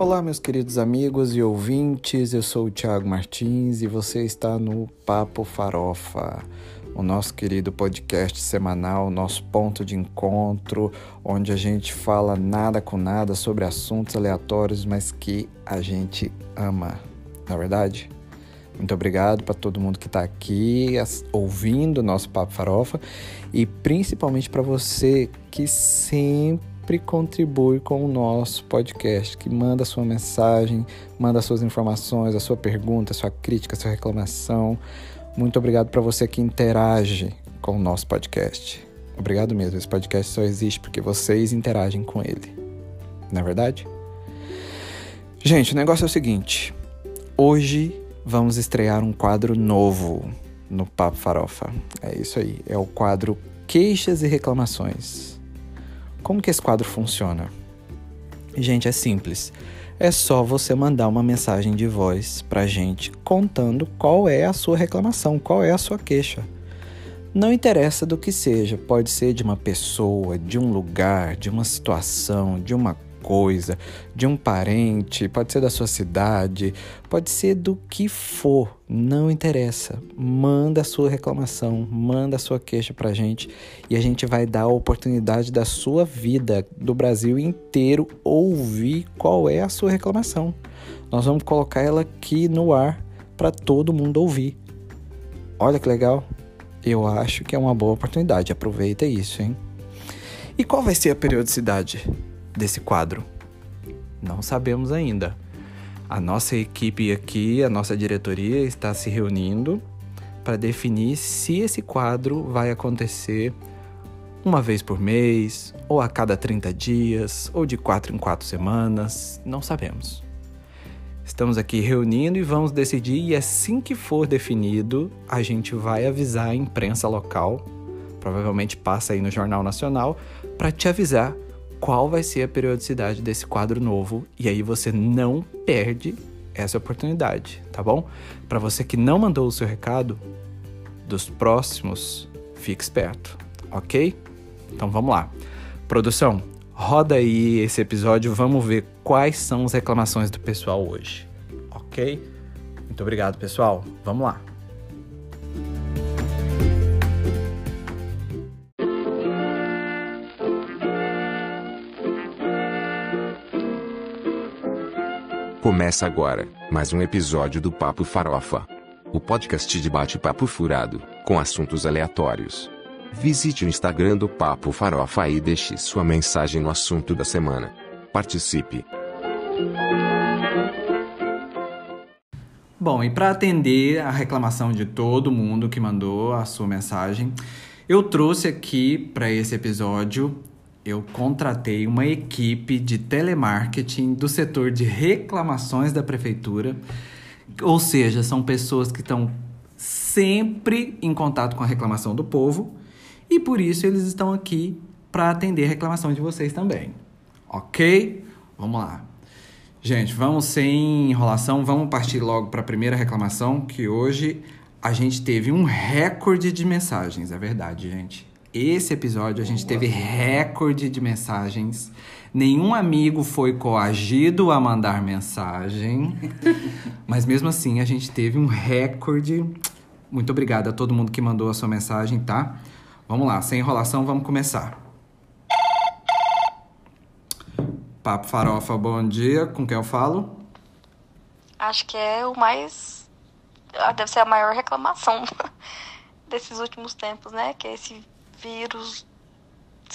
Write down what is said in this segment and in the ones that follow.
Olá, meus queridos amigos e ouvintes. Eu sou o Thiago Martins e você está no Papo Farofa, o nosso querido podcast semanal, nosso ponto de encontro, onde a gente fala nada com nada sobre assuntos aleatórios, mas que a gente ama. Na é verdade? Muito obrigado para todo mundo que está aqui ouvindo o nosso Papo Farofa e principalmente para você que sempre contribui com o nosso podcast, que manda sua mensagem, manda suas informações, a sua pergunta, a sua crítica, a sua reclamação. Muito obrigado para você que interage com o nosso podcast. Obrigado mesmo. Esse podcast só existe porque vocês interagem com ele. Não é verdade? Gente, o negócio é o seguinte. Hoje vamos estrear um quadro novo no Papo Farofa. É isso aí, é o quadro Queixas e Reclamações. Como que esse quadro funciona? Gente, é simples. É só você mandar uma mensagem de voz pra gente contando qual é a sua reclamação, qual é a sua queixa. Não interessa do que seja, pode ser de uma pessoa, de um lugar, de uma situação, de uma coisa, de um parente, pode ser da sua cidade, pode ser do que for, não interessa. Manda a sua reclamação, manda a sua queixa pra gente e a gente vai dar a oportunidade da sua vida, do Brasil inteiro, ouvir qual é a sua reclamação. Nós vamos colocar ela aqui no ar para todo mundo ouvir. Olha que legal. Eu acho que é uma boa oportunidade. Aproveita isso, hein? E qual vai ser a periodicidade? Desse quadro? Não sabemos ainda. A nossa equipe aqui, a nossa diretoria está se reunindo para definir se esse quadro vai acontecer uma vez por mês, ou a cada 30 dias, ou de quatro em quatro semanas, não sabemos. Estamos aqui reunindo e vamos decidir, e assim que for definido, a gente vai avisar a imprensa local, provavelmente passa aí no Jornal Nacional, para te avisar qual vai ser a periodicidade desse quadro novo e aí você não perde essa oportunidade, tá bom? Para você que não mandou o seu recado, dos próximos, fique esperto, ok? Então vamos lá. Produção, roda aí esse episódio, vamos ver quais são as reclamações do pessoal hoje, ok? Muito obrigado, pessoal. Vamos lá. Começa agora mais um episódio do Papo Farofa. O podcast de bate-papo furado, com assuntos aleatórios. Visite o Instagram do Papo Farofa e deixe sua mensagem no assunto da semana. Participe! Bom, e para atender a reclamação de todo mundo que mandou a sua mensagem, eu trouxe aqui para esse episódio eu contratei uma equipe de telemarketing do setor de reclamações da prefeitura. Ou seja, são pessoas que estão sempre em contato com a reclamação do povo e por isso eles estão aqui para atender a reclamação de vocês também. Ok? Vamos lá. Gente, vamos sem enrolação, vamos partir logo para a primeira reclamação, que hoje a gente teve um recorde de mensagens, é verdade, gente. Esse episódio a gente teve recorde de mensagens. Nenhum amigo foi coagido a mandar mensagem. Mas mesmo assim, a gente teve um recorde. Muito obrigado a todo mundo que mandou a sua mensagem, tá? Vamos lá, sem enrolação, vamos começar. Papo Farofa, bom dia. Com quem eu falo? Acho que é o mais. Deve ser a maior reclamação desses últimos tempos, né? Que é esse vírus,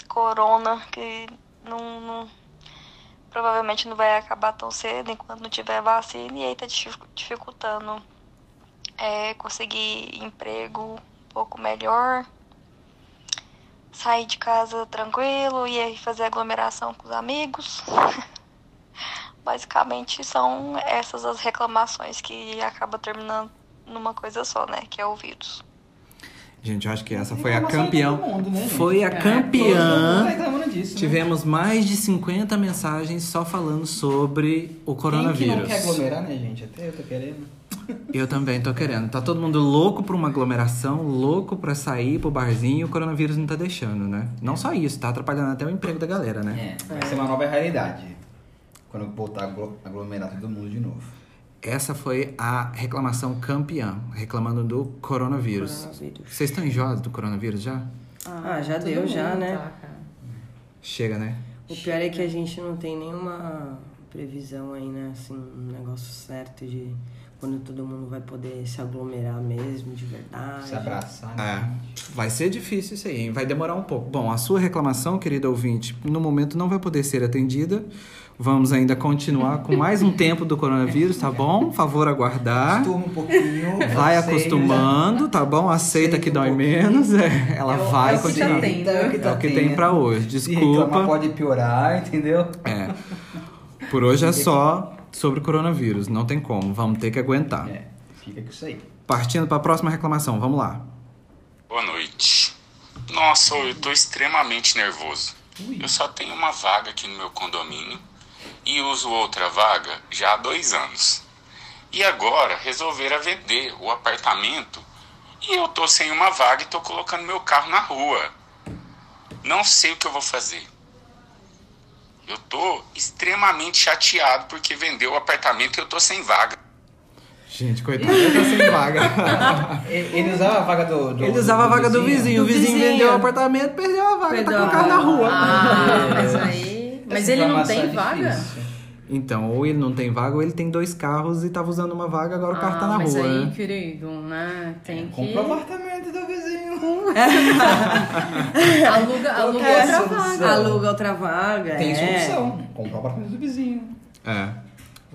corona, que não, não, provavelmente não vai acabar tão cedo enquanto não tiver vacina, e aí tá dificultando é, conseguir emprego um pouco melhor, sair de casa tranquilo e aí fazer aglomeração com os amigos. Basicamente são essas as reclamações que acaba terminando numa coisa só, né? Que é o vírus. Gente, eu acho que essa foi a campeã. Né, foi a é, campeã. Disso, né? Tivemos mais de 50 mensagens só falando sobre o coronavírus. Quem que não quer aglomerar, né, gente? Até eu tô querendo. Eu também tô querendo. Tá todo mundo louco por uma aglomeração, louco pra sair pro barzinho e o coronavírus não tá deixando, né? Não só isso, tá atrapalhando até o emprego da galera, né? É, vai ser uma nova realidade. Quando voltar a aglo- aglomerar todo mundo de novo. Essa foi a reclamação campeã, reclamando do coronavírus. Coronavírus. Vocês estão enjoados do coronavírus já? Ah, já todo deu, já, né? tá, cara. Chega, né? O pior é que a gente não tem nenhuma previsão aí, né? Assim, um negócio certo de quando todo mundo vai poder se aglomerar mesmo, de verdade. Se abraçar, É, né? vai ser difícil isso aí, hein? vai demorar um pouco. Bom, a sua reclamação, querido ouvinte, no momento não vai poder ser atendida. Vamos ainda continuar com mais um tempo do coronavírus, tá bom? Favor aguardar. Acostuma um pouquinho. Vai acostumando, tá bom? Aceita que um dói menos. é, ela É o- vai é continuar. tá tendo. É o que, É tá o que tendo. tem pra hoje. Se Desculpa. pode piorar, entendeu? É. Por hoje é só sobre o coronavírus, não tem como, vamos ter que aguentar. É, fica com isso aí. Partindo para a próxima reclamação, vamos lá. Boa noite. Nossa, eu tô extremamente nervoso. Eu só tenho uma vaga aqui no meu condomínio e uso outra vaga já há dois anos. E agora resolveram vender o apartamento e eu tô sem uma vaga e tô colocando meu carro na rua. Não sei o que eu vou fazer. Eu tô extremamente chateado porque vendeu o apartamento e eu tô sem vaga. Gente, coitado, tá sem vaga. Ele ele usava a vaga do. do Ele usava a vaga do vizinho, o Do vizinho vizinho. vendeu o apartamento, perdeu a vaga, Perdeu tá com o carro na rua. Ah, mas aí. Mas ele não tem é vaga? difícil. Então, ou ele não tem vaga, ou ele tem dois carros e tava usando uma vaga, agora o carro tá Ah, na mas rua, aí, né? querido, né? Tem que. Compra o apartamento do vizinho. Aluga, aluga é outra solução? vaga. Aluga outra vaga. Tem é. solução. Comprar o apartamento do vizinho. É.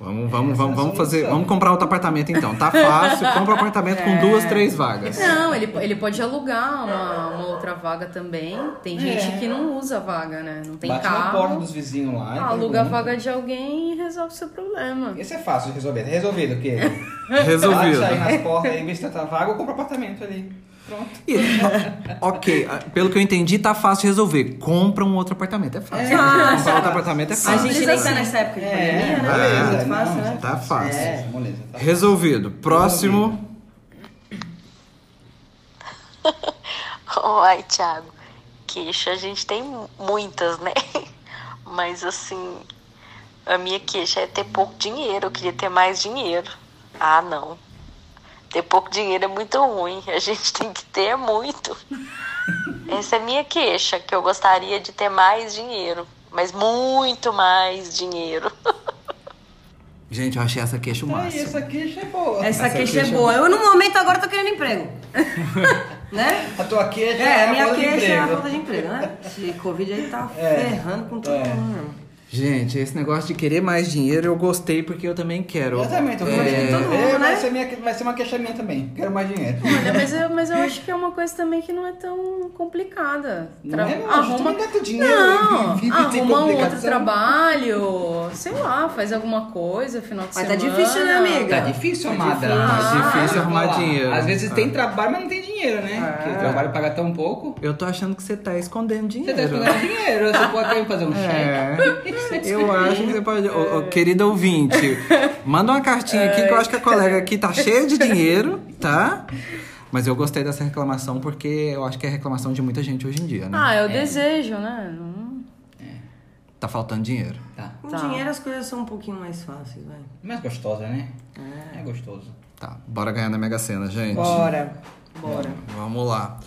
Vamos, vamos, vamos, é vamos fazer. Vamos comprar outro apartamento então. Tá fácil, compra um apartamento com duas, três vagas. Não, ele, ele pode alugar uma, uma outra vaga também. Tem gente É. que não usa vaga, né? Não tem Bate na carro. porta dos vizinhos lá. e Ah, aluga a pergunta. vaga de alguém e resolve o seu problema. Esse é fácil de resolver. Tá resolvido o quê? Resolvido. Bate aí nas portas aí, vê se tá vaga ou compra apartamento ali. Pronto. E, ok, ah, pelo que eu entendi, tá fácil de resolver. Compra um outro apartamento. É fácil. Comprar outro apartamento é A fácil. gente nem tá nessa época de É, pandemia, né? É, muito fácil, não, né? Tá fácil. É. Tá? Resolvido. Próximo. Ai, Thiago, queixa a gente tem muitas, né? Mas assim, a minha queixa é ter pouco dinheiro. Eu queria ter mais dinheiro. Ah, não. Ter pouco dinheiro é muito ruim. A gente tem que ter muito. Essa é a minha queixa, que eu gostaria de ter mais dinheiro. Mas muito mais dinheiro. Gente, eu achei essa queixa o Aí, máximo. essa queixa é boa. Essa, Essa queixa, queixa é boa. Eu, no momento, agora tô querendo emprego. né? A tua queixa É, a a minha falta de queixa é a emprego. falta de emprego, né? Esse Covid aí tá É. ferrando com todo É. mundo. Gente, esse negócio de querer mais dinheiro eu gostei porque eu também quero. Eu também tô É, querendo. todo mundo, É, vai, né? ser minha, vai ser uma queixa minha também. Quero mais dinheiro. Olha, mas eu, mas eu acho que é uma coisa também que não é tão complicada. Não é, não. A gente também gasta dinheiro Não, vive arruma um outro trabalho, sei lá, faz alguma coisa, final de Mas tá semana. difícil, né, amiga? Tá difícil, Tá amada. difícil. Tá difícil Ah, arrumar vou falar. dinheiro. Às vezes Ah. tem trabalho, mas não tem dinheiro, né? Porque o trabalho paga tão pouco. Eu tô achando que você tá escondendo Você dinheiro. tá escondendo dinheiro. Você pode fazer um cheque. É, eu acho que você pode. Ô, ô, querido ouvinte, manda uma cartinha aqui que eu acho que a colega aqui tá cheia de dinheiro, tá? Mas eu gostei dessa reclamação porque eu acho que é reclamação de muita gente hoje em dia, né? Ah, é o desejo, né? Não- Tá faltando dinheiro. Tá. Com Tá. dinheiro as coisas são um pouquinho mais fáceis, vai. Mais gostosa, né? É, gostoso. Tá, bora ganhar na Mega Sena, gente. Bora. Bora. Vamos lá.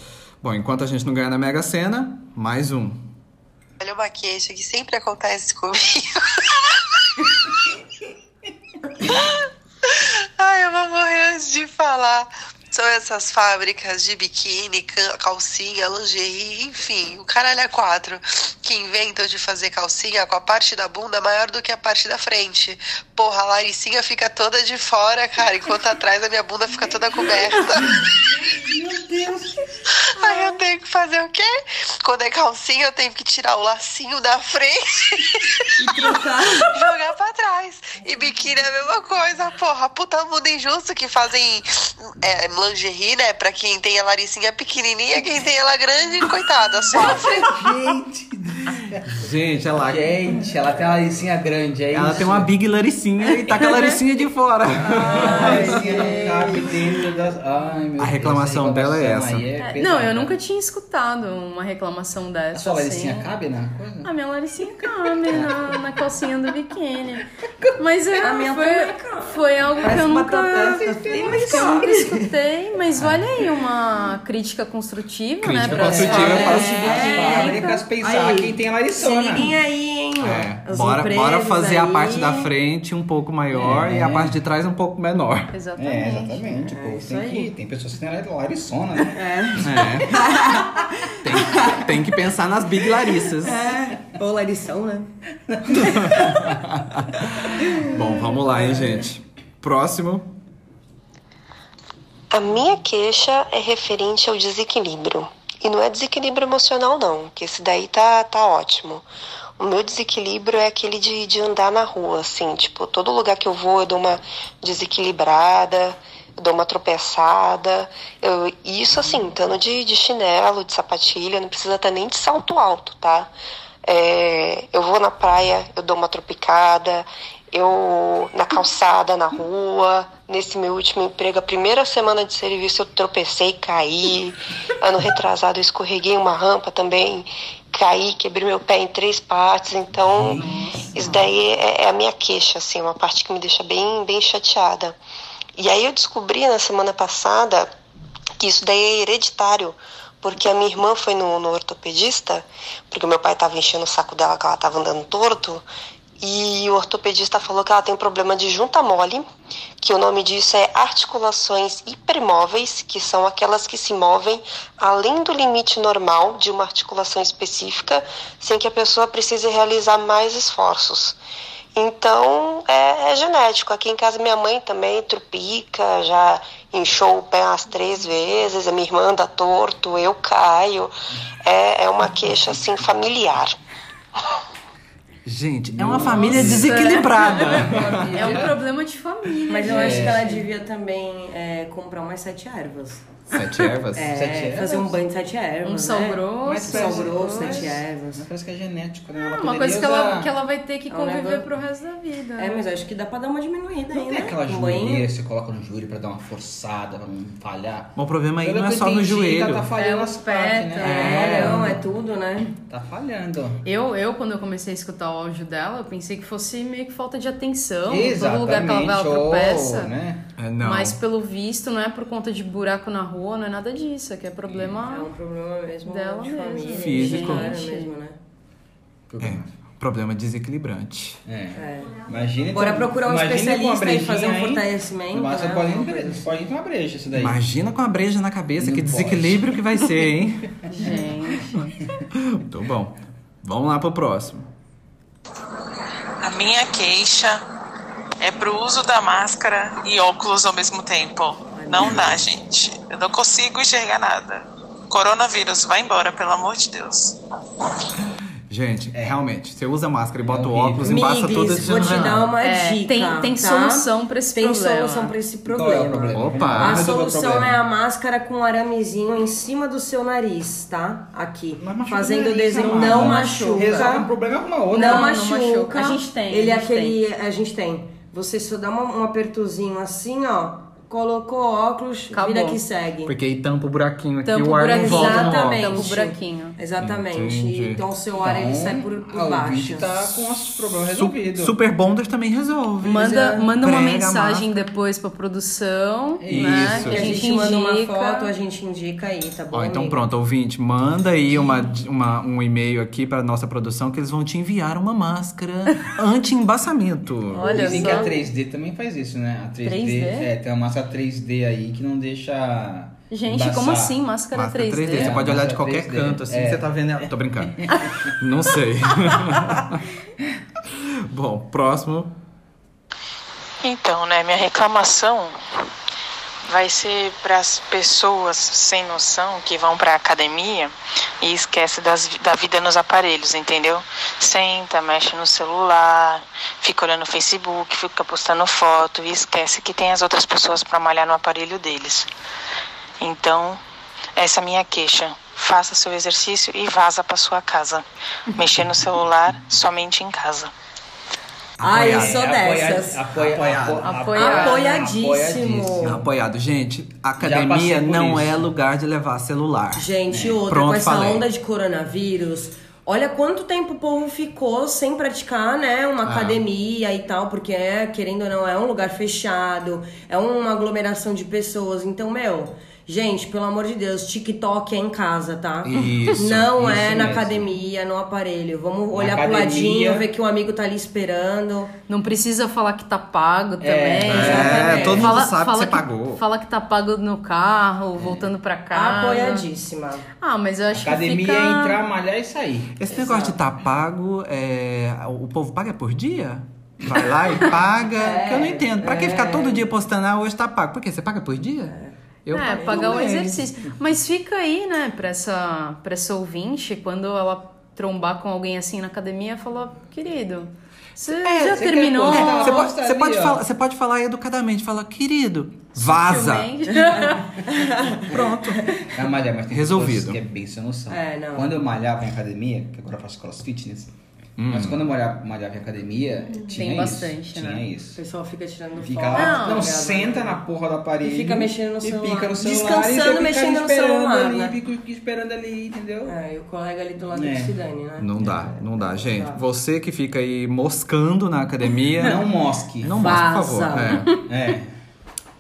Bom, enquanto a gente não ganhar na Mega Sena, mais um. Olha uma queixa que sempre acontece comigo. Ai, eu vou morrer antes de falar. São essas fábricas de biquíni, ca- calcinha, lingerie, enfim, o caralho é quatro, que inventam de fazer calcinha com a parte da bunda maior do que a parte da frente. Porra, a Laricinha fica toda de fora, cara, enquanto atrás a minha bunda fica toda coberta. Meu Deus. Aí eu tenho que fazer o quê? Quando é calcinha, eu tenho que tirar o lacinho da frente e jogar pra trás. E biquíni é a mesma coisa, porra. Puta mundo injusto que fazem é, lingerie, né? Pra quem tem a laricinha pequenininha, quem tem ela grande, coitada, sofre. Gente. Gente, ela, Gente, ela tem uma laricinha grande, é ela isso? tem uma big laricinha e tá com a laricinha de fora. A laricinha não cabe dentro das... Ai, meu A reclamação Deus, dela é aí É, pesada. não, eu nunca tinha escutado uma reclamação dessa. A sua laricinha assim. cabe na coisa? A minha laricinha cabe na, na calcinha do biquíni. Mas é, A minha foi, foi algo que Parece eu uma nunca, que eu nunca escutei. Mas olha aí, uma crítica construtiva, né? Crítica pra construtiva para As É, fábricas pensar Aí, quem tem a Se laricona. liguem aí, hein? É, bora, bora fazer a aí. parte da frente um pouco maior É. e a parte de trás um pouco menor. Exatamente. É, exatamente. pô, isso tem, que, tem pessoas que têm lariçona, né? É. tem, tem que pensar nas Big Larissas. É, ou larição, né? Bom, vamos lá, hein, gente. Próximo. A minha queixa é referente ao desequilíbrio. E não é desequilíbrio emocional, não, que esse daí tá, tá ótimo. O meu desequilíbrio é aquele de, de andar na rua, assim, tipo, todo lugar que eu vou eu dou uma desequilibrada, eu dou uma tropeçada. Eu, isso assim, estando de, de chinelo, de sapatilha, não precisa estar nem de salto alto, tá? É, eu vou na praia, eu dou uma tropicada, eu na calçada, na rua. Nesse meu último emprego, a primeira semana de serviço, eu tropecei caí. Ano retrasado, eu escorreguei uma rampa também, caí, quebrei meu pé em três partes. Então, isso daí é, é a minha queixa, assim, uma parte que me deixa bem, bem chateada. E aí eu descobri na semana passada que isso daí é hereditário, porque a minha irmã foi no, no ortopedista, porque o meu pai estava enchendo o saco dela que ela estava andando torto, e o ortopedista falou que ela tem problema de junta mole, que o nome disso é articulações hipermóveis, que são aquelas que se movem além do limite normal de uma articulação específica, sem que a pessoa precise realizar mais esforços. Então, é, é genético. Aqui em casa, minha mãe também trupica, já inchou o pé umas três vezes, a minha irmã anda torto, eu caio. É, é uma queixa, assim, familiar. Gente, é uma família desequilibrada. É um problema de família. Mas eu gente. acho que ela devia também é, comprar umas sete ervas. Sete ervas? É, Sete ervas? fazer um banho de sete ervas. Um sal né? grosso. Mas Sal parece- grosso, sete ervas. Mas parece que é genético, né? Ela É uma coisa que ela, usar- que ela vai ter que É conviver negócio- pro resto da vida. É, mas acho que dá pra dar uma diminuída Não aí, tem né? aquela que você coloca no joelho pra dar uma forçada, pra não falhar. Bom, o problema aí Pelo não é só no joelho. Tá, falhando É as pés né? também. É, não, é tudo, né? Tá falhando. Eu, eu, quando eu comecei a escutar o áudio dela, eu pensei que fosse meio que falta de atenção. Exatamente. Todo lugar que ela vai, ela ou, tropeça. né? É, não. Mas pelo visto, não é por conta de buraco na rua, não é nada disso. É que é problema. É um problema mesmo Dela de mesmo. família. Físico. mesmo, né? É, problema desequilibrante. É. É. Imagina Bora procurar um especialista e fazer um fortalecimento. Mas né? você pode, ir- pode com uma breja isso daí. Imagina com a breja na cabeça, Não que pode. desequilíbrio que vai ser, hein? Gente. Muito bom. Vamos lá pro próximo. A minha queixa é pro uso da máscara e óculos ao mesmo tempo. Não dá, gente. Eu não consigo enxergar nada. Coronavírus, vai embora, pelo amor de Deus. Gente, realmente, você usa máscara e bota o óculos, embaça tudo Miglis, esse vou te dar uma É, dica. tem- tem tá? solução pra esse tem problema. solução pra esse Qual problema. é o problema? Opa. A solução problema. é a máscara com aramezinho em cima do seu nariz, tá? Aqui. Mas machuca Fazendo o desenho. amada. Não Resolve um machuca. problema com uma outra. Não, não machuca. machuca. A gente tem, Ele é aquele. A gente tem. Você só dá uma- um apertozinho assim, ó. Colocou óculos, Acabou. vida que segue. Porque aí tampa o buraquinho aqui Tampa o ar não volta no Exatamente. óculos. Tampa o buraquinho. Exatamente. Entendi. Então o seu ar ele sai por, por a baixo. tá com os problemas Su- resolvidos. Super Bonders também resolve. Manda, é. manda uma mensagem depois pra produção, né? Isso. Que a a gente, gente manda uma foto, a gente indica aí, tá bom? Ó, então amiga? pronto, ouvinte, manda aí uma, uma- um e-mail aqui pra nossa produção que eles vão te enviar uma máscara anti-embaçamento. Olha Dizem só. que a 3D também faz isso, né? A 3D, 3D? é, tem uma máscara 3D aí que não deixa. Gente, embaçar. como assim? Máscara, Máscara 3D? 3D, você pode olhar de máscara qualquer 3D. canto, assim, É. você tá vendo ela. Tô brincando. Não sei. Bom, próximo. Então, né, minha reclamação vai ser para as pessoas sem noção que vão para academia e esquece das, da vida nos aparelhos, entendeu? Senta, mexe no celular, fica olhando no Facebook, fica postando foto e esquece que tem as outras pessoas para malhar no aparelho deles. Então, Essa é a minha queixa. Faça seu exercício e vaza para sua casa. Mexer no celular somente em casa. Ai, eu sou É, dessas. Apoia, Apoiado. apo- Apoiado. Apoiadíssimo. Apoiado. Gente, academia não isso. é lugar de levar celular. Gente, outra, Pronto, com essa falei. onda de coronavírus, olha quanto tempo o povo ficou sem praticar, né, uma Ah. academia e tal, porque é, querendo ou não, é um lugar fechado, é uma aglomeração de pessoas. Então, meu, gente, pelo amor de Deus, TikTok é em casa, tá? Isso, Não isso é na mesmo. academia, no aparelho. Vamos olhar pro academia- ladinho, ver que o amigo tá ali esperando. Não precisa falar que tá pago também. É, todo mundo Fala- sabe que fala você pagou. Fala que tá pago no carro, voltando pra casa. Apoiadíssima. Ah, mas eu acho Academia que fica... é entrar, malhar e sair. Esse negócio de tá pago, é... o povo paga por dia? Vai lá e paga. que eu não entendo. Pra que ficar todo dia postando, ah, hoje tá pago? Por quê? Você paga por dia? Eu é, pagar o mês. exercício. Mas fica aí, né, pra essa, pra essa ouvinte, quando ela trombar com alguém assim na academia, falar, querido, você já você quer terminou? postar? Você pode, você, pode falar, você pode falar educadamente, fala, querido, vaza. Pronto. É malhar, mas tem Resolvido. que é bem sem noção. É, não. Quando eu malhava em academia, que agora eu faço crossfitness, Hum. mas quando eu malhava, malhava em academia, tinha bastante, isso. né? Tinha O isso. pessoal fica tirando Fica foto. lá, não, né? senta na porra do aparelho. E fica mexendo no e celular. pica no celular. Descansando, e mexendo no celular, ali, né? Fica esperando ali, entendeu? É, e o colega ali do lado É. que se dane, né? Não dá, não dá, gente. dá. Você que fica aí moscando na academia, Não mosque. não mostre, por favor. É. É.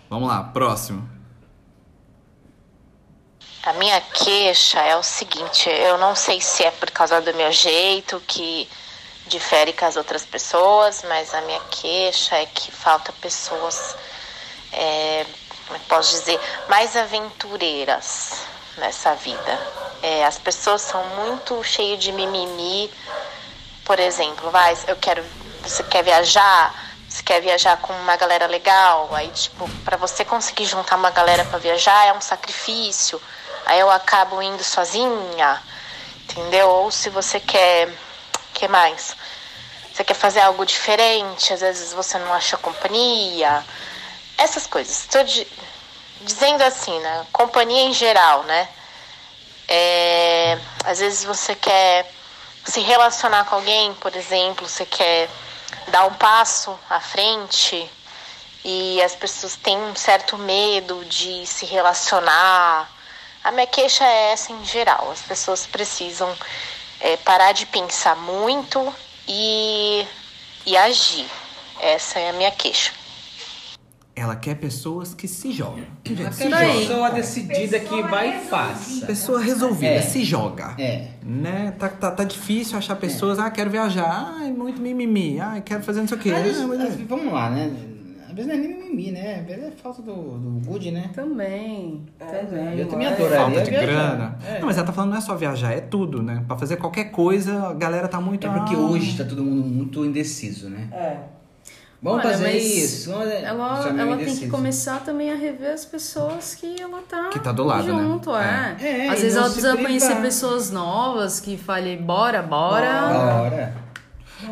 Vamos lá, próximo. A minha queixa é o seguinte, eu não sei se é por causa do meu jeito que difere com as outras pessoas, mas a minha queixa é que falta pessoas, é, como é posso dizer, mais aventureiras nessa vida. É, as pessoas são muito cheias de mimimi. Por exemplo, vai, eu quero, você quer viajar? Você quer viajar com uma galera legal? Aí, tipo, para você conseguir juntar uma galera para viajar é um sacrifício. Aí eu acabo indo sozinha, entendeu? Ou se você quer, que mais? Você quer fazer algo diferente, às vezes você não acha companhia. Essas coisas. Di- dizendo assim, né? Companhia em geral, né? É, às vezes você quer se relacionar com alguém, por exemplo, você quer dar um passo à frente e as pessoas têm um certo medo de se relacionar. A minha queixa é essa em geral. As pessoas precisam é, parar de pensar muito e, e agir. Essa é a minha queixa. Ela quer pessoas que se jogam. Gente, se joga. pessoa decidida que vai e faça. Pessoa resolvida, É. se joga. É. Né? Tá, tá, tá difícil achar pessoas, ah, quero viajar, ai, muito mimimi, ai, quero fazer não sei o quê. Vezes- Ah, mas- vamos lá, né? Às vezes não é nem mimimi, né? Às vezes é falta do, do good, né? Também, também. Eu também adoraria Falta de viajar. grana. É. Não, mas ela tá falando não é só viajar, é tudo, né? Pra fazer qualquer coisa, a galera tá muito. É porque ah, hoje tá todo mundo muito indeciso, né? É. Vamos Olha, fazer mas isso. Vamos... Ela, é ela tem que começar também a rever as pessoas que ela tá, Que tá do lado, né? junto, é. É. É, Às vezes ela precisa privar. conhecer pessoas novas que falem, bora, bora. Bora.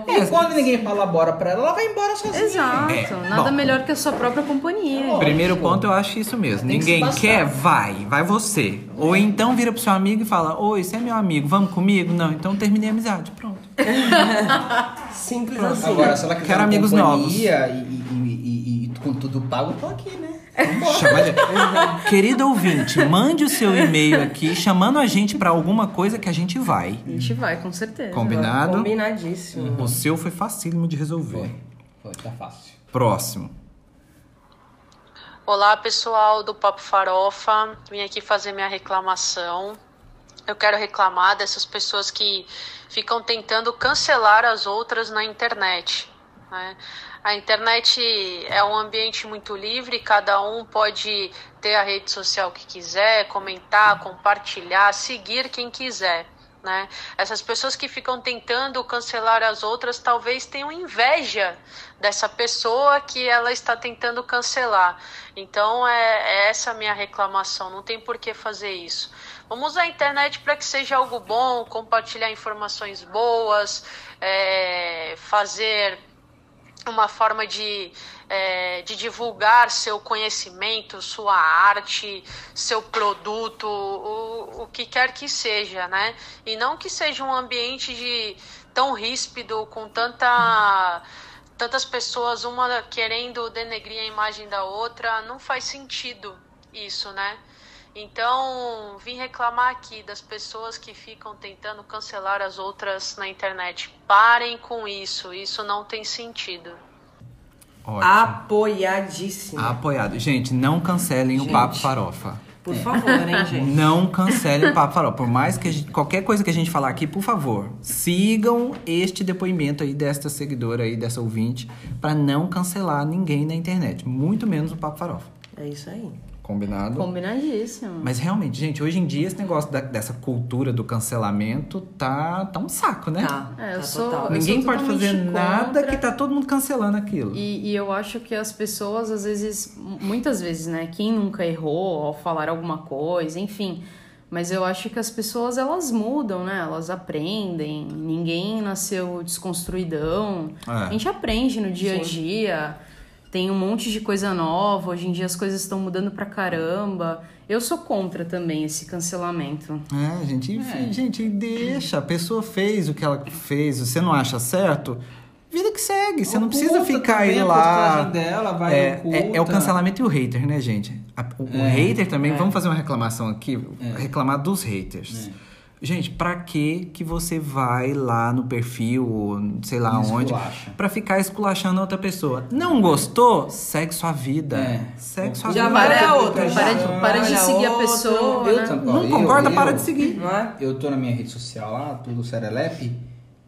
E quando ninguém fala bora pra ela, ela vai embora sozinha. Exato. É, Nada bom. melhor que a sua própria companhia. Primeiro ponto, eu acho isso mesmo. Tem que Ninguém bastar. quer, vai, vai você. Ou então vira pro seu amigo e fala: Oi, você é meu amigo, vamos comigo? Não, então terminei a amizade. Pronto. Simples assim. Agora, se ela quiser Quero uma amigos companhia E, e, e- e- e com tudo pago, eu tô aqui, né? Chama de- Querido ouvinte, mande o seu e-mail aqui chamando a gente pra alguma coisa que a gente vai. A gente vai, com certeza. Combinado? Combinadíssimo. O seu foi facílimo de resolver. Foi, tá fácil. Próximo. Olá pessoal do Papo Farofa, vim aqui fazer minha reclamação. Eu quero reclamar dessas pessoas que ficam tentando cancelar as outras na internet. Né? A internet é um ambiente muito livre, cada um pode ter a rede social que quiser, comentar, compartilhar, seguir quem quiser. Né? Essas pessoas que ficam tentando cancelar as outras talvez tenham inveja dessa pessoa que ela está tentando cancelar. Então é, é essa minha reclamação. Não tem por que fazer isso. Vamos usar a internet para que seja algo bom, compartilhar informações boas, é, fazer uma forma de, é, de divulgar seu conhecimento, sua arte, seu produto, o, o que quer que seja, né? E não que seja um ambiente de tão ríspido, com tanta tantas pessoas, uma querendo denegrir a imagem da outra, não faz sentido isso, né? Então, vim reclamar aqui das pessoas que ficam tentando cancelar as outras na internet. Parem com isso, isso não tem sentido. Ótimo. Apoiadíssimo. Apoiado. Gente, não cancelem Gente. o Papo Farofa. Por favor, hein, gente? Não cancelem o Papo Farofa. Por mais que a gente, qualquer coisa que a gente falar aqui, por favor, sigam este depoimento aí desta seguidora aí, dessa ouvinte, pra não cancelar ninguém na internet. Muito menos o Papo Farofa. É isso aí. Combinado? Combinadíssimo. Mas realmente, gente, hoje em dia esse negócio da- dessa cultura do cancelamento tá, tá um saco, né? Tá. É, eu tá sou- total. eu Ninguém pode fazer nada contra. que tá todo mundo cancelando aquilo. E, e eu acho que as pessoas, às vezes, muitas vezes, né? Quem nunca errou ao falar alguma coisa, enfim. Mas eu acho que as pessoas, elas mudam, né? Elas aprendem. Ninguém nasceu desconstruidão. É. A gente aprende no dia a Sim. dia. Tem um monte de coisa nova. Hoje em dia as coisas estão mudando pra caramba. Eu sou contra também esse cancelamento. É, gente, enfim, É. gente, deixa. A pessoa fez o que ela fez, você não acha certo? Vida que segue. Você não precisa ficar aí lá. dela, vai É, é, é o cancelamento e o hater, né, gente? A- o, o É, hater também, é. vamos fazer uma reclamação aqui, É. reclamar dos haters. É. Gente, pra que que você vai lá no perfil, ou sei lá E onde, esculacha. pra ficar esculachando outra pessoa? Não gostou? Segue sua vida. É. Segue sua Já vida. vai a outra. Para de, para de seguir a pessoa, Eu né? Não eu- concorda, eu- para de seguir. Não é? Eu tô na minha rede social lá, tudo Serelepe.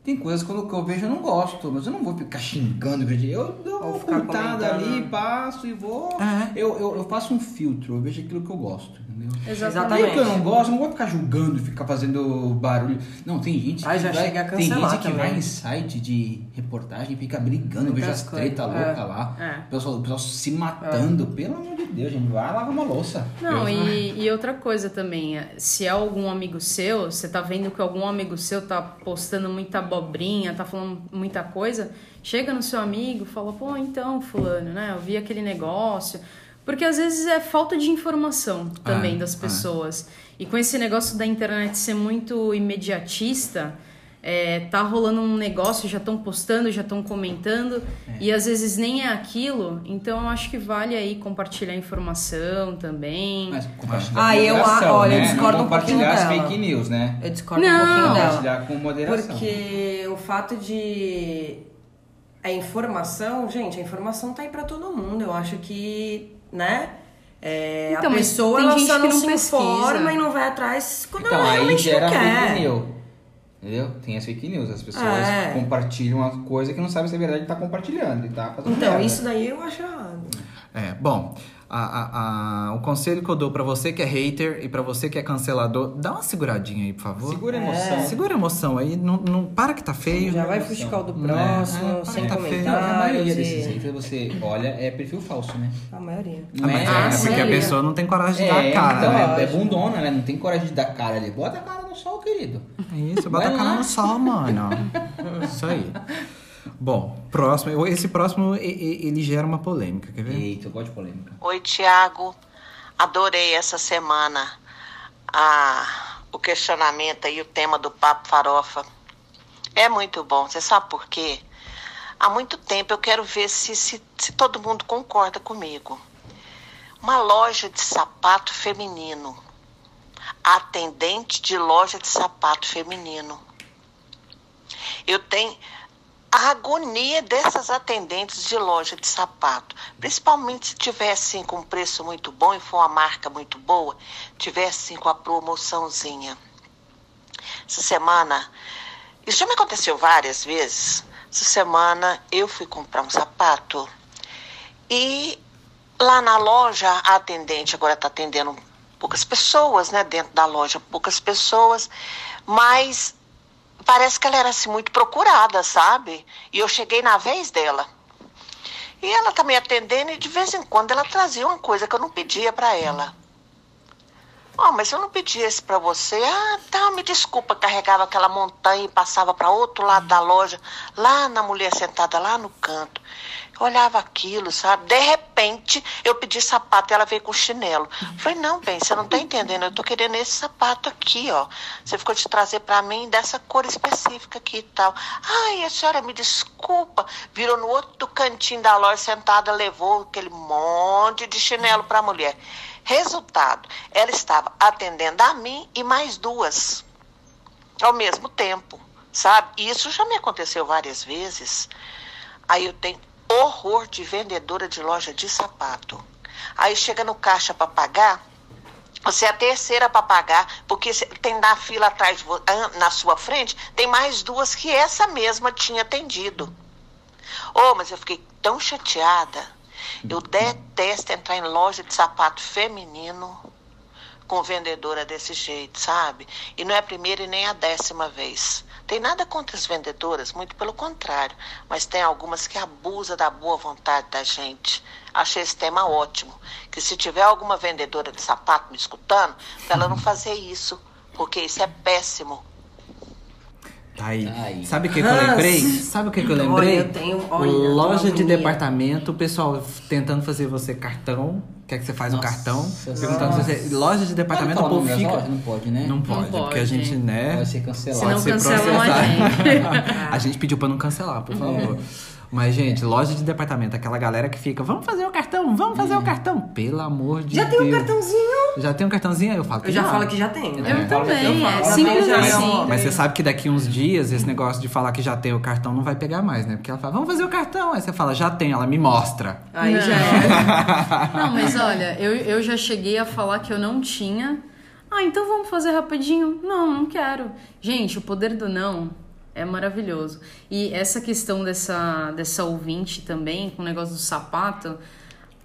Tem coisas que eu, que eu vejo eu não gosto, mas eu não vou ficar xingando. Eu, eu dou uma ocultada ali, passo e vou. É. Eu, eu, eu faço um filtro, eu vejo aquilo que eu gosto, entendeu? Exatamente. E o que eu não gosto, eu não vou ficar julgando, ficar fazendo barulho. Não, tem gente que já vai, chega a tem gente que também. vai em site de reportagem e fica brigando, eu vejo as treta coisas, louca é. lá. É. O, pessoal, o pessoal se matando, pelo amor de Deus, gente, vai lavar uma louça. Não, e, e outra coisa também, é, se é algum amigo seu, você tá vendo que algum amigo seu tá postando muita abobrinha, tá falando muita coisa, chega no seu amigo, fala, pô, então, fulano, né, eu vi aquele negócio. Porque às vezes é falta de informação também É, das é. pessoas. E com esse negócio da internet ser muito imediatista, é, tá rolando um negócio, já estão postando, já estão comentando, e às vezes nem é aquilo, então eu acho que vale aí compartilhar informação também. Mas compartilhar Ah, com eu- moderação, olha, eu né? discordo Não um pouquinho compartilhar as dela. fake news, né? Eu discordo um Não. pouquinho dela. Compartilhar com moderação. Porque o fato de a informação, gente, a informação tá aí pra todo mundo. Eu acho que, né? é, Então, a pessoa tem ela gente só que não, não se pesquisa. informa e não vai atrás quando Então, ela aí realmente gera não quer. fake news. Entendeu? Tem as fake news. As pessoas É. compartilham uma coisa que não sabem se é verdade e tá compartilhando. E tá fazendo Então, merda. isso daí eu acho errado. É, bom, a- a- a- o conselho que eu dou pra você que é hater e pra você que é cancelador, dá uma seguradinha aí, por favor. Segura a emoção. É. Segura a emoção aí, não, não para que tá feio. Já vai emoção. fuxicar o do É, próximo, é, sem tá feio. Não, a maioria comentários. desses haters você olha é perfil falso, né? A maioria. Não Ah, é, é, sim. porque a pessoa não tem coragem de dar a cara, então, né? é, é bundona, né? Não tem coragem de dar cara ali. Bota a cara no sol, querido. É Isso, bota Vai a cara lá. no sol, mano. Isso aí. Bom, próximo. Esse próximo, ele gera uma polêmica, quer ver? Eita, eu gosto de polêmica. Oi, Tiago. Adorei essa semana a, o questionamento e o tema do Papo Farofa. É muito bom. Você sabe por quê? Há muito tempo eu quero ver se, se, se todo mundo concorda comigo. Uma loja de sapato feminino. Atendente de loja de sapato feminino. Eu tenho a agonia dessas atendentes de loja de sapato, principalmente se tiver assim com um preço muito bom e for uma marca muito boa, tiver assim com a promoçãozinha. Essa semana, isso já me aconteceu várias vezes. Essa semana eu fui comprar um sapato e lá na loja a atendente agora está atendendo poucas pessoas, né? Dentro da loja, poucas pessoas, mas parece que ela era assim muito procurada, sabe? E eu cheguei na vez dela. E ela tá me atendendo e de vez em quando ela trazia uma coisa que eu não pedia para ela. Ó, mas eu não pedi esse pra você. Ah, tá, me desculpa. Carregava aquela montanha e passava pra outro lado da loja, lá na mulher sentada lá no canto. Eu olhava aquilo, sabe? De repente, eu pedi sapato e ela veio com chinelo. Falei, não, bem, você não tá entendendo. Eu tô querendo esse sapato aqui, ó. Você ficou de trazer pra mim dessa cor específica aqui e tal. Ai, a senhora me desculpa. Virou no outro cantinho da loja sentada, levou aquele monte de chinelo pra mulher. Resultado, ela estava atendendo a mim e mais duas ao mesmo tempo, sabe? Isso já me aconteceu várias vezes. Aí eu tenho horror de vendedora de loja de sapato. Aí chega no caixa para pagar, você é a terceira para pagar, porque tem na fila atrás, na sua frente, tem mais duas que essa mesma tinha atendido. Oh, mas eu fiquei tão chateada. Eu detesto entrar em loja de sapato feminino com vendedora desse jeito, sabe? E não é a primeira e nem a décima vez. Tem nada contra as vendedoras, muito pelo contrário, mas tem algumas que abusam da boa vontade da gente. Achei esse tema ótimo. Que se tiver alguma vendedora de sapato me escutando, pra ela não fazer isso, porque isso é péssimo. Tá aí. Sabe o que, que eu lembrei? Sabe o que, que eu Olha, lembrei? eu tenho- olha, Loja de departamento, o pessoal tentando fazer você cartão. Quer que você faz um Nossa cartão? Senhora. Perguntando se você. Loja de departamento, Pode o povo fica. lojas? Não pode, né? Não pode, Não porque a pode. gente, né? Vai ser cancelado. Senão Pode ser cancelam a processado. a gente pediu pra não cancelar, por favor. É. Mas, gente, loja de departamento, aquela galera que fica, vamos fazer o cartão, vamos fazer Hum. o cartão. Pelo amor de Já Deus. tem um cartãozinho? Já tem um cartãozinho? Eu falo que Eu já não. falo que já tem. Eu É. também, é falo, simples já Mas, assim. mas você sabe que daqui uns dias esse negócio de falar que já tem o cartão não vai pegar mais, né? Porque ela fala, vamos fazer o cartão. Aí você fala, já tem, ela me mostra. Aí Não. já é. Não, mas olha, eu, eu já cheguei a falar que eu não tinha. Ah, então vamos fazer rapidinho? Não, não quero. Gente, o poder do não é maravilhoso. E essa questão dessa, dessa ouvinte também, com o negócio do sapato,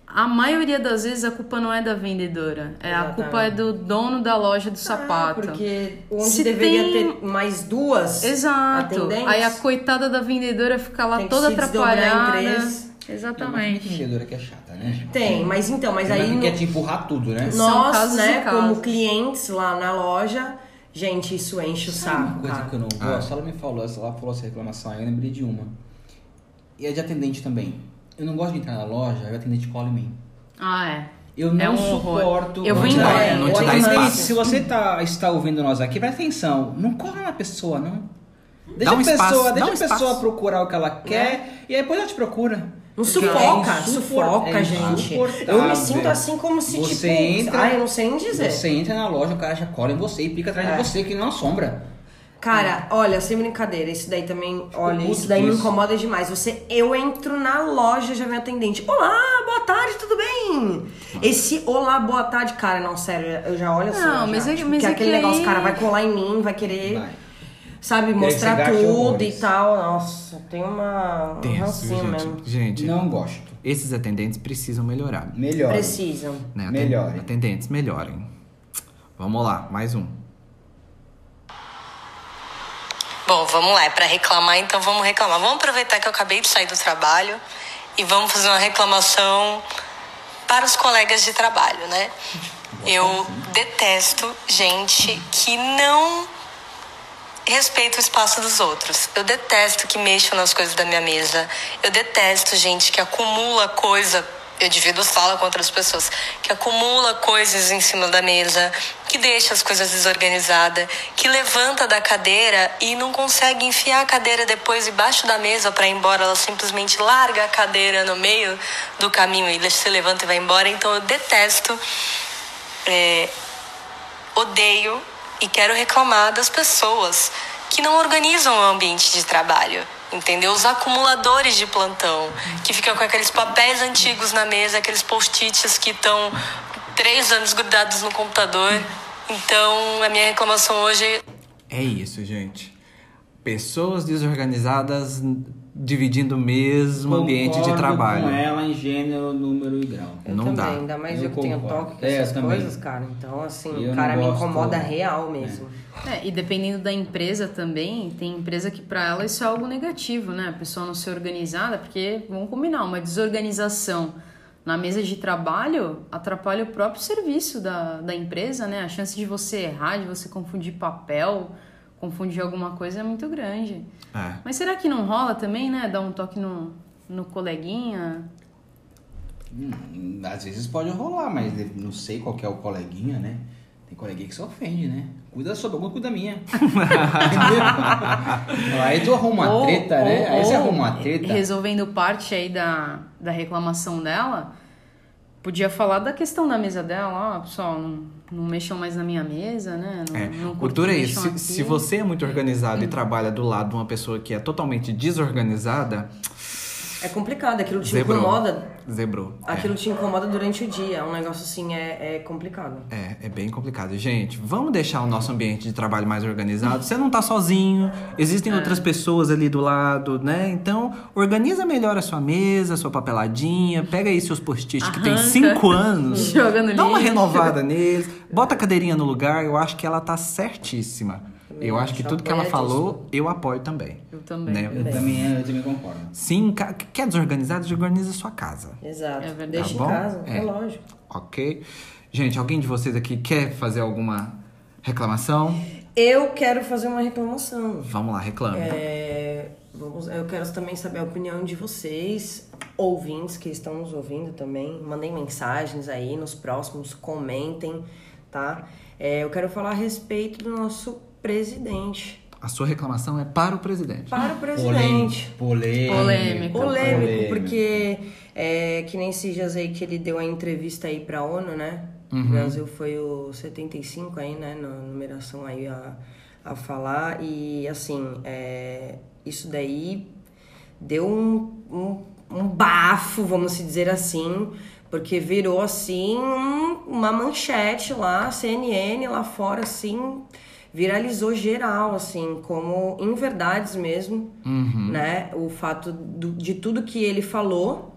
a maioria das vezes a culpa não é da vendedora. É, a culpa é do dono da loja do sapato. Ah, porque onde Se deveria tem- ter mais duas Exato. atendentes, Aí a coitada da vendedora fica lá Tem que toda atrapalhada. três. Exatamente. vendedora que é chata, né? Tem, mas então, mas Ela aí no- quer te empurrar tudo, né? São nós, casos né, como clientes lá na loja, gente, isso enche o Sabe uma saco, coisa cara. que eu não Ah. gosto? Ela me falou, ela falou essa reclamação aí, eu lembrei de uma. E é de atendente também. Eu não gosto de entrar na loja o atendente cola em mim. Ah, é. Eu não É um suporto. Eu vou embora. Não te dá espaço. Se você tá, está ouvindo nós aqui, presta atenção. Não cola na pessoa, não. Deixa Dá um a pessoa, espaço, deixa dá um a pessoa espaço. procurar o que ela quer e aí depois ela te procura. Não sufoca, é sufoca, é gente. Eu me sinto assim como se, Você tipo, entra, ai, eu não sei nem dizer. Você entra na loja, o cara já cola em você e pica atrás É. de você, que não assombra. Cara, olha, sem brincadeira, isso daí também, olha, isso daí me disso. incomoda demais. Você, eu entro na loja já vem atendente. Olá, boa tarde, tudo bem? Esse olá, boa tarde, cara, não, sério, eu já olho assim. Não, já, mas é que- tipo, mas que é aquele que negócio, aí- cara, vai colar em mim, vai querer, Vai. Sabe, mostrar tudo e tal. Nossa, tem uma. um Tenso, rancinho gente. mesmo. Gente, Não gosto. esses atendentes precisam melhorar. Melhor. Precisam. Né? Melhorem. Atendentes, melhorem. Vamos lá, mais um. Bom, vamos lá, é para reclamar, então vamos reclamar. Vamos aproveitar que eu acabei de sair do trabalho e vamos fazer uma reclamação para os colegas de trabalho, né? Eu detesto gente que não respeita o espaço dos outros. Eu detesto que mexam nas coisas da minha mesa. Eu detesto gente que acumula coisa. Eu divido sala com outras pessoas que acumula coisas em cima da mesa, que deixa as coisas desorganizadas, que levanta da cadeira e não consegue enfiar a cadeira depois embaixo da mesa para ir embora. Ela simplesmente larga a cadeira no meio do caminho e se levanta e vai embora. Então eu detesto é, odeio e quero reclamar das pessoas que não organizam o ambiente de trabalho. Entendeu? Os acumuladores de plantão, que ficam com aqueles papéis antigos na mesa, aqueles post-its que estão três anos grudados no computador. Então, a minha reclamação hoje É isso, gente. Pessoas desorganizadas dividindo o mesmo ambiente de Concordo trabalho. com ela em gênero, número e grau. Eu Não também, dá. ainda mais eu, Eu que tenho concordo. toque com É, essas também. coisas, cara. Então, assim, Eu o cara me incomoda real mesmo. É, e dependendo da empresa também, tem empresa que pra ela isso é algo negativo, né? A pessoa não ser organizada, porque, vamos combinar, uma desorganização na mesa de trabalho atrapalha o próprio serviço da, da empresa, né? A chance de você errar, de você confundir papel, confundir alguma coisa é muito grande. É. Mas será que não rola também, né? Dar um toque no, no coleguinha? Hum, às vezes pode rolar, mas não sei qual que é o coleguinha, né? Tem coleguinha que se ofende, né? Cuida da sua boca, cuida da minha. Aí tu arruma uma Ou- treta, né? ou- Aí você arruma uma treta. Resolvendo parte aí da, da reclamação dela, podia falar da questão da mesa dela, ó, pessoal, não, não mexam mais na minha mesa, né? Não, É, não o duro é isso. Se, se você é muito organizado e trabalha do lado de uma pessoa que é totalmente desorganizada, É complicado, aquilo te zebrou. incomoda. Zebrou. É. Aquilo te incomoda durante o dia. É um negócio assim, é, é complicado. É, é bem complicado. Gente, vamos deixar o nosso ambiente de trabalho mais organizado. Você não tá sozinho, existem É. outras pessoas ali do lado, né? Então, organiza melhor a sua mesa, a sua papeladinha, pega aí seus post-its que tem cinco anos, Joga no dá uma renovada neles, bota a cadeirinha no lugar, eu acho que ela tá certíssima. Eu acho que tudo que ela falou, eu apoio também. Eu também. Né? Eu também, eu também concordo. Sim, quer desorganizado, desorganiza a sua casa. Exato. É verdade. Deixa Tá bom? em casa, é. É. lógico. Ok? Gente, alguém de vocês aqui quer fazer alguma reclamação? Eu quero fazer uma reclamação. Vamos lá, reclame. É, vamos, eu quero também saber a opinião de vocês, ouvintes que estão nos ouvindo também. Mandem mensagens aí nos próximos, comentem, tá? É, eu quero falar a respeito do nosso presidente. A sua reclamação é para o presidente. Para o presidente. Polêmico. Polêmico. Polêmico, porque é, que nem esses dias aí que ele deu a entrevista aí pra ONU, né? O Brasil foi o 75 aí, né? Na numeração aí a, a falar. E assim, é, isso daí deu um, um, um bafo, vamos se dizer assim, porque virou assim um- uma manchete lá, CNN lá fora, assim, viralizou geral, assim, como em verdades mesmo, né? O fato do- de tudo que ele falou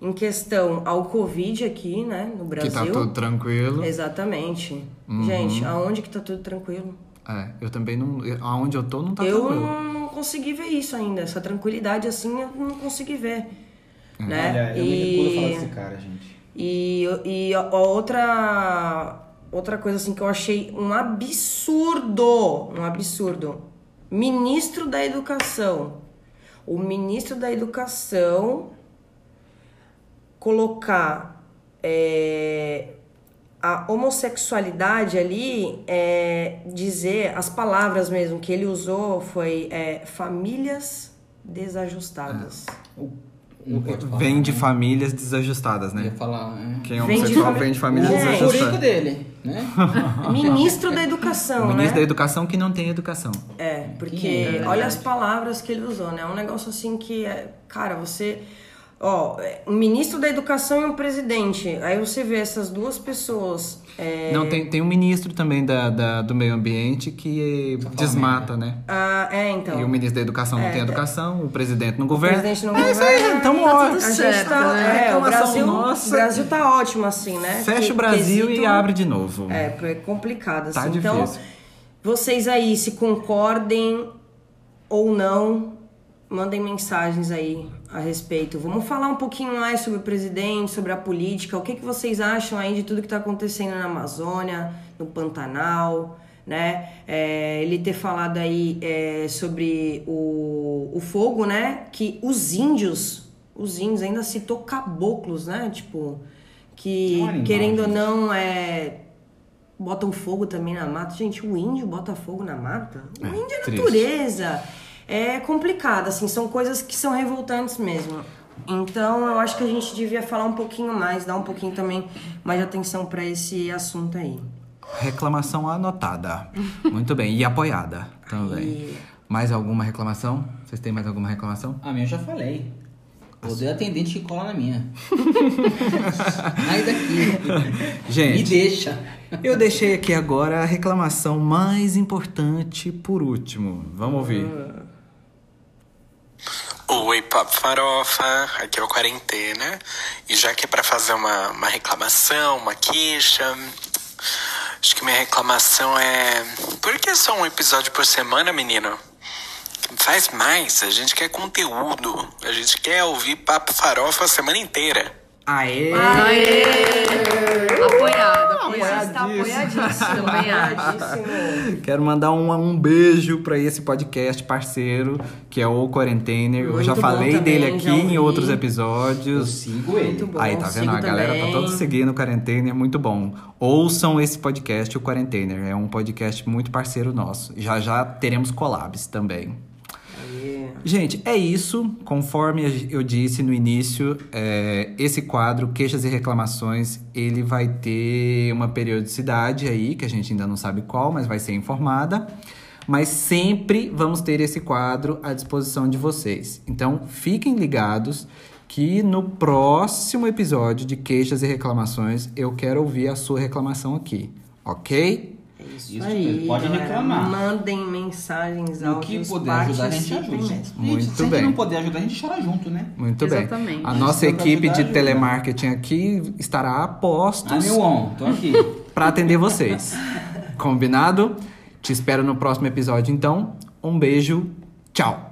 em questão ao Covid aqui, né, no Que Brasil. tá tudo tranquilo. Exatamente. Gente, aonde que tá tudo tranquilo? É, eu também não. eu- Aonde eu tô não tá eu tranquilo. não consegui ver isso ainda. Essa tranquilidade assim eu não consegui ver. Né? Olha, eu me recuso a falar desse cara, gente. E, e a- a outra, outra coisa assim que eu achei um absurdo, um absurdo. Ministro da Educação. O ministro da Educação colocar é, a homossexualidade ali, é, dizer as palavras mesmo que ele usou foi é, famílias desajustadas. Pode falar, Vem de né? famílias desajustadas, Eu ia né? falar, é. Quem é homossexual vem de famílias É. O currículo desajustadas. dele, né? Ministro da Educação, O ministro da né? educação que não tem educação. É, porque é? olha as palavras que ele usou, né? É um negócio assim que é. Cara, você. Ó, é, um ministro da educação e um presidente. Aí você vê essas duas pessoas. é, Não, tem, tem um ministro também da, da- do meio ambiente que Só desmata, né? ah, é, então. E o ministro da educação não É, tem é. educação, o presidente não O governa. presidente não é isso aí, governa, tamo tá ótimo. A gente tá- né? É, o Brasil, nossa. o Brasil tá ótimo, assim, né? Fecha Que- o Brasil e quesito- abre de novo. É, é complicado, assim. Tá então, difícil. vocês aí, se concordem ou não, mandem mensagens aí a respeito. Vamos falar um pouquinho mais sobre o presidente, sobre a política. O que, que vocês acham aí de tudo que tá acontecendo na Amazônia, no Pantanal, né? É, ele ter falado aí é, sobre o, o fogo, né? Que os índios, os índios ainda citou caboclos, né? Tipo, que animal, querendo ou não é botam fogo também na mata. Gente, o índio bota fogo na mata? O É, índio é triste. natureza. É complicado, assim, são coisas que são revoltantes mesmo. Então, eu acho que a gente devia falar um pouquinho mais, dar um pouquinho também mais de atenção pra esse assunto aí. Reclamação anotada. Muito bem. E apoiada também. E- Mais alguma reclamação? Vocês têm mais alguma reclamação? A minha eu já falei. Odeio atendente que cola na minha. Sai daqui. Me Gente, deixa. eu deixei aqui agora a reclamação mais importante por último. Vamos ouvir. Oi, Papo Farofa, aqui é o Quarentena. E já que é pra fazer uma, uma reclamação, uma queixa, acho que minha reclamação é. Por que só um episódio por semana, menino? Faz mais, a gente quer conteúdo, a gente quer ouvir Papo Farofa a semana inteira. Aê! Aê! Apoiado, apoiado. Está apoiadíssimo. apoiadíssimo. Quero mandar um, um beijo para esse podcast parceiro, que é o Quarentainer. Eu Muito já bom falei também, dele aqui já em outros episódios. Sigo ele. Muito bom. Aí, tá vendo? sigo A galera tá também. toda seguindo o Quarentainer, muito bom. Ouçam esse podcast, o Quarentainer. É um podcast muito parceiro nosso. Já já teremos collabs também. Gente, é isso. Conforme eu disse no início, é, esse quadro, Queixas e Reclamações, ele vai ter uma periodicidade aí, que a gente ainda não sabe qual, mas vai ser informada. Mas sempre vamos ter esse quadro à disposição de vocês. Então, fiquem ligados que no próximo episódio de Queixas e Reclamações eu quero ouvir a sua reclamação aqui, ok? Isso, Isso aí, pode galera. reclamar. Mandem mensagens, No que puder ajudar, a gente ajuda. mesmo. Muito gente, se a bem. gente não puder ajudar, a gente chora junto, né? Muito Exatamente. bem. A Isso nossa equipe ajudar, de ajuda. telemarketing aqui estará a postos. Ah, meu on, tô aqui. para atender vocês. Combinado? Te espero no próximo episódio, então. Um beijo. Tchau.